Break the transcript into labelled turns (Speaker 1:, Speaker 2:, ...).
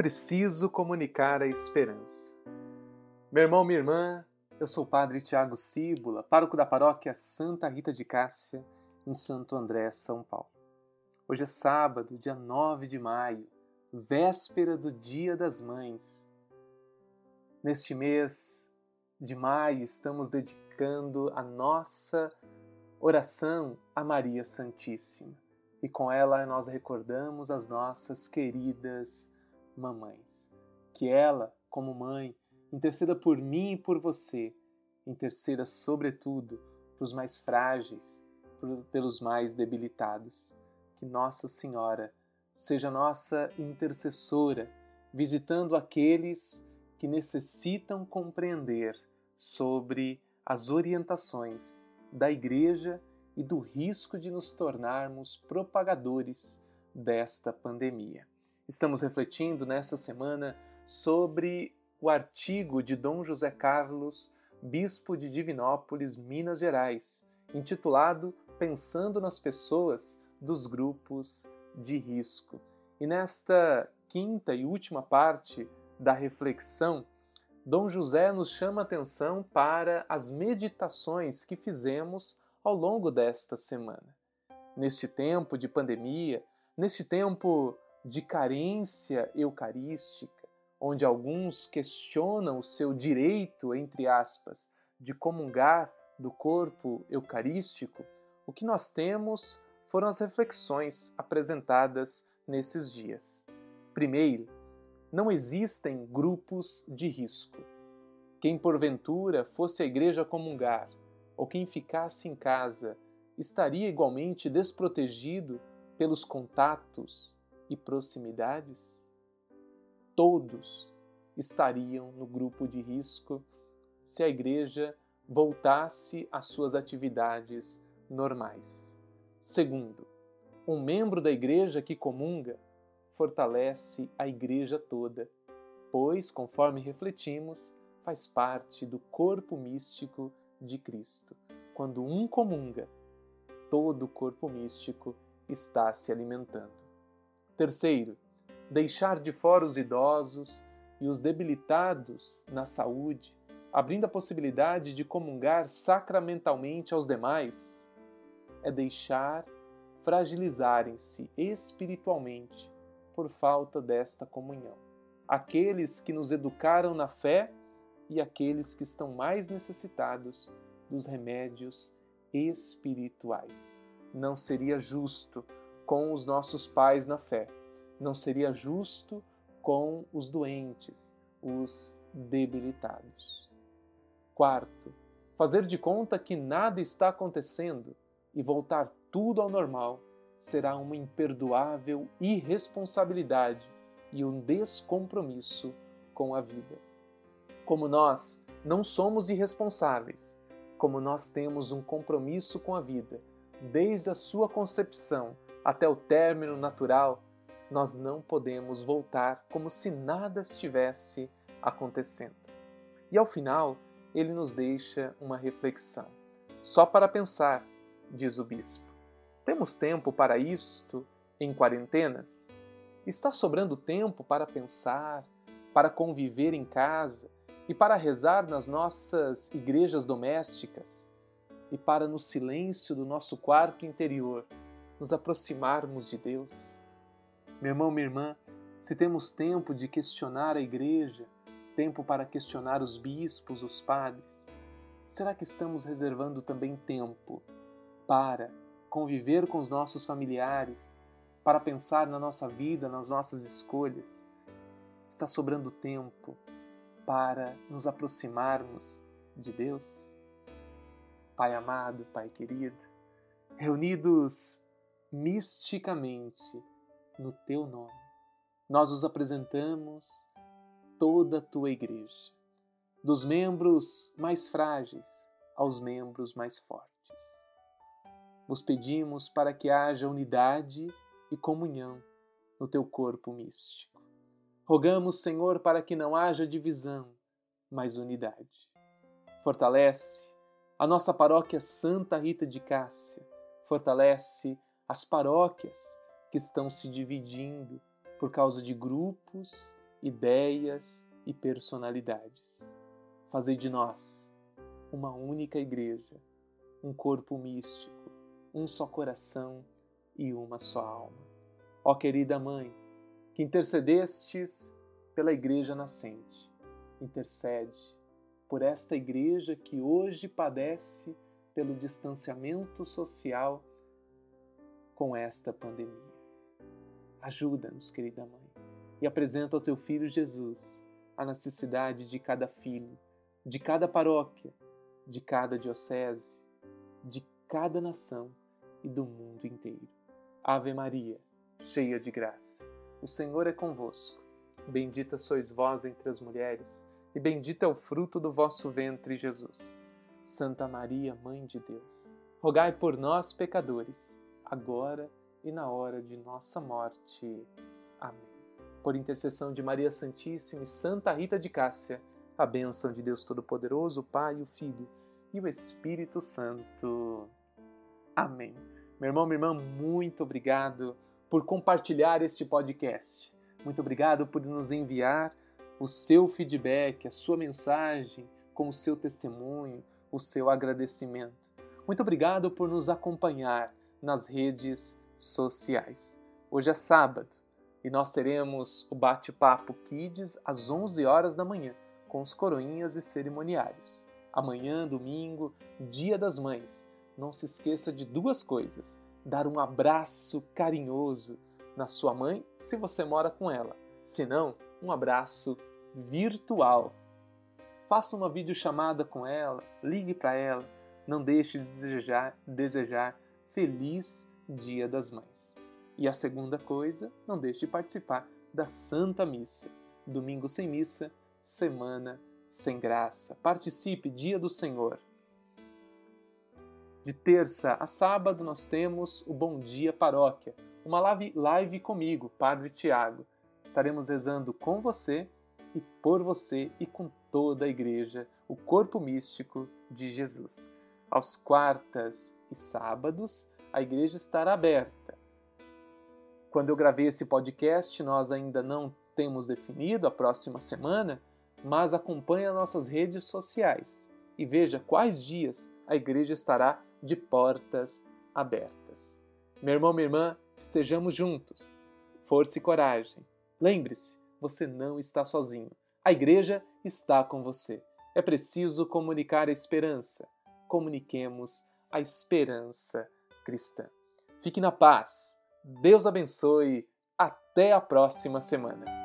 Speaker 1: preciso comunicar a esperança. Meu irmão, minha irmã, eu sou o Padre Tiago Cíbula, pároco da paróquia Santa Rita de Cássia, em Santo André, São Paulo. Hoje é sábado, dia 9 de maio, véspera do Dia das Mães. Neste mês de maio, estamos dedicando a nossa oração a Maria Santíssima. E com ela nós recordamos as nossas queridas mamães. Que ela, como mãe, interceda por mim e por você, interceda sobretudo pelos mais frágeis, pelos mais debilitados. Que Nossa Senhora seja nossa intercessora, visitando aqueles que necessitam compreender sobre as orientações da Igreja e do risco de nos tornarmos propagadores desta pandemia. Estamos refletindo nessa semana sobre o artigo de Dom José Carlos, bispo de Divinópolis, Minas Gerais, intitulado Pensando nas Pessoas dos Grupos de Risco. E nesta quinta e última parte da reflexão, Dom José nos chama atenção para as meditações que fizemos ao longo desta semana. Neste tempo de pandemia, neste tempo de carência eucarística, onde alguns questionam o seu direito, entre aspas, de comungar do corpo eucarístico, o que nós temos foram as reflexões apresentadas nesses dias. Primeiro, não existem grupos de risco. Quem porventura fosse à igreja comungar ou quem ficasse em casa estaria igualmente desprotegido pelos contatos e proximidades, todos estariam no grupo de risco se a igreja voltasse às suas atividades normais. Segundo, um membro da igreja que comunga fortalece a igreja toda, pois, conforme refletimos, faz parte do corpo místico de Cristo. Quando um comunga, todo o corpo místico está se alimentando. Terceiro, deixar de fora os idosos e os debilitados na saúde, abrindo a possibilidade de comungar sacramentalmente aos demais, é deixar fragilizarem-se espiritualmente por falta desta comunhão. Aqueles que nos educaram na fé e aqueles que estão mais necessitados dos remédios espirituais. Não seria justo com os nossos pais na fé. Não seria justo com os doentes, os debilitados. Quarto, fazer de conta que nada está acontecendo e voltar tudo ao normal será uma imperdoável irresponsabilidade e um descompromisso com a vida. Como nós não somos irresponsáveis, como nós temos um compromisso com a vida, desde a sua concepção até o término natural, nós não podemos voltar como se nada estivesse acontecendo. E ao final, ele nos deixa uma reflexão. Só para pensar, diz o bispo. Temos tempo para isto em quarentenas? Está sobrando tempo para pensar, para conviver em casa e para rezar nas nossas igrejas domésticas e para, no silêncio do nosso quarto interior, nos aproximarmos de Deus. Meu irmão, minha irmã, se temos tempo de questionar a igreja, tempo para questionar os bispos, os padres, será que estamos reservando também tempo para conviver com os nossos familiares, para pensar na nossa vida, nas nossas escolhas? Está sobrando tempo para nos aproximarmos de Deus? Pai amado, Pai querido, reunidos misticamente no teu nome. Nós os apresentamos toda a tua igreja, dos membros mais frágeis aos membros mais fortes. Vos pedimos para que haja unidade e comunhão no teu corpo místico. Rogamos, Senhor, para que não haja divisão, mas unidade. Fortalece a nossa paróquia Santa Rita de Cássia, fortalece as paróquias que estão se dividindo por causa de grupos ideias e personalidades. Fazei de nós uma única igreja, um corpo místico, um só coração e uma só alma. Ó querida Mãe, que intercedestes pela igreja nascente, intercede por esta igreja que hoje padece pelo distanciamento social com esta pandemia. Ajuda-nos, querida Mãe, e apresenta ao teu filho Jesus a necessidade de cada filho, de cada paróquia, de cada diocese, de cada nação e do mundo inteiro. Ave Maria, cheia de graça, o Senhor é convosco. Bendita sois vós entre as mulheres, e bendito é o fruto do vosso ventre, Jesus. Santa Maria, Mãe de Deus, rogai por nós, pecadores, agora e na hora de nossa morte. Amém. Por intercessão de Maria Santíssima e Santa Rita de Cássia, a bênção de Deus Todo-Poderoso, o Pai, o Filho e o Espírito Santo. Amém. Meu irmão, minha irmã, muito obrigado por compartilhar este podcast. Muito obrigado por nos enviar o seu feedback, a sua mensagem, com o seu testemunho, o seu agradecimento. Muito obrigado por nos acompanhar nas redes sociais. Hoje é sábado e nós teremos o bate-papo Kids às 11 horas da manhã com os coroinhas e cerimoniários. Amanhã, domingo, Dia das Mães. Não se esqueça de duas coisas: dar um abraço carinhoso na sua mãe, se você mora com ela. Se não, um abraço virtual. Faça uma videochamada com ela, ligue para ela, não deixe de desejar, desejar feliz Dia das Mães. E a segunda coisa, não deixe de participar da Santa Missa. Domingo sem missa, semana sem graça. Participe, Dia do Senhor. De terça a sábado nós temos o Bom Dia Paróquia, uma live, live comigo, Padre Tiago. Estaremos rezando com você e por você e com toda a igreja, o corpo místico de Jesus. Aos quartas e sábados, a igreja estará aberta. Quando eu gravei esse podcast, nós ainda não temos definido a próxima semana, mas acompanhe as nossas redes sociais e veja quais dias a igreja estará de portas abertas. Meu irmão, minha irmã, estejamos juntos. Força e coragem. Lembre-se, você não está sozinho. A igreja está com você. É preciso comunicar a esperança. Comuniquemos a esperança cristã. Fique na paz. Deus abençoe. Até a próxima semana.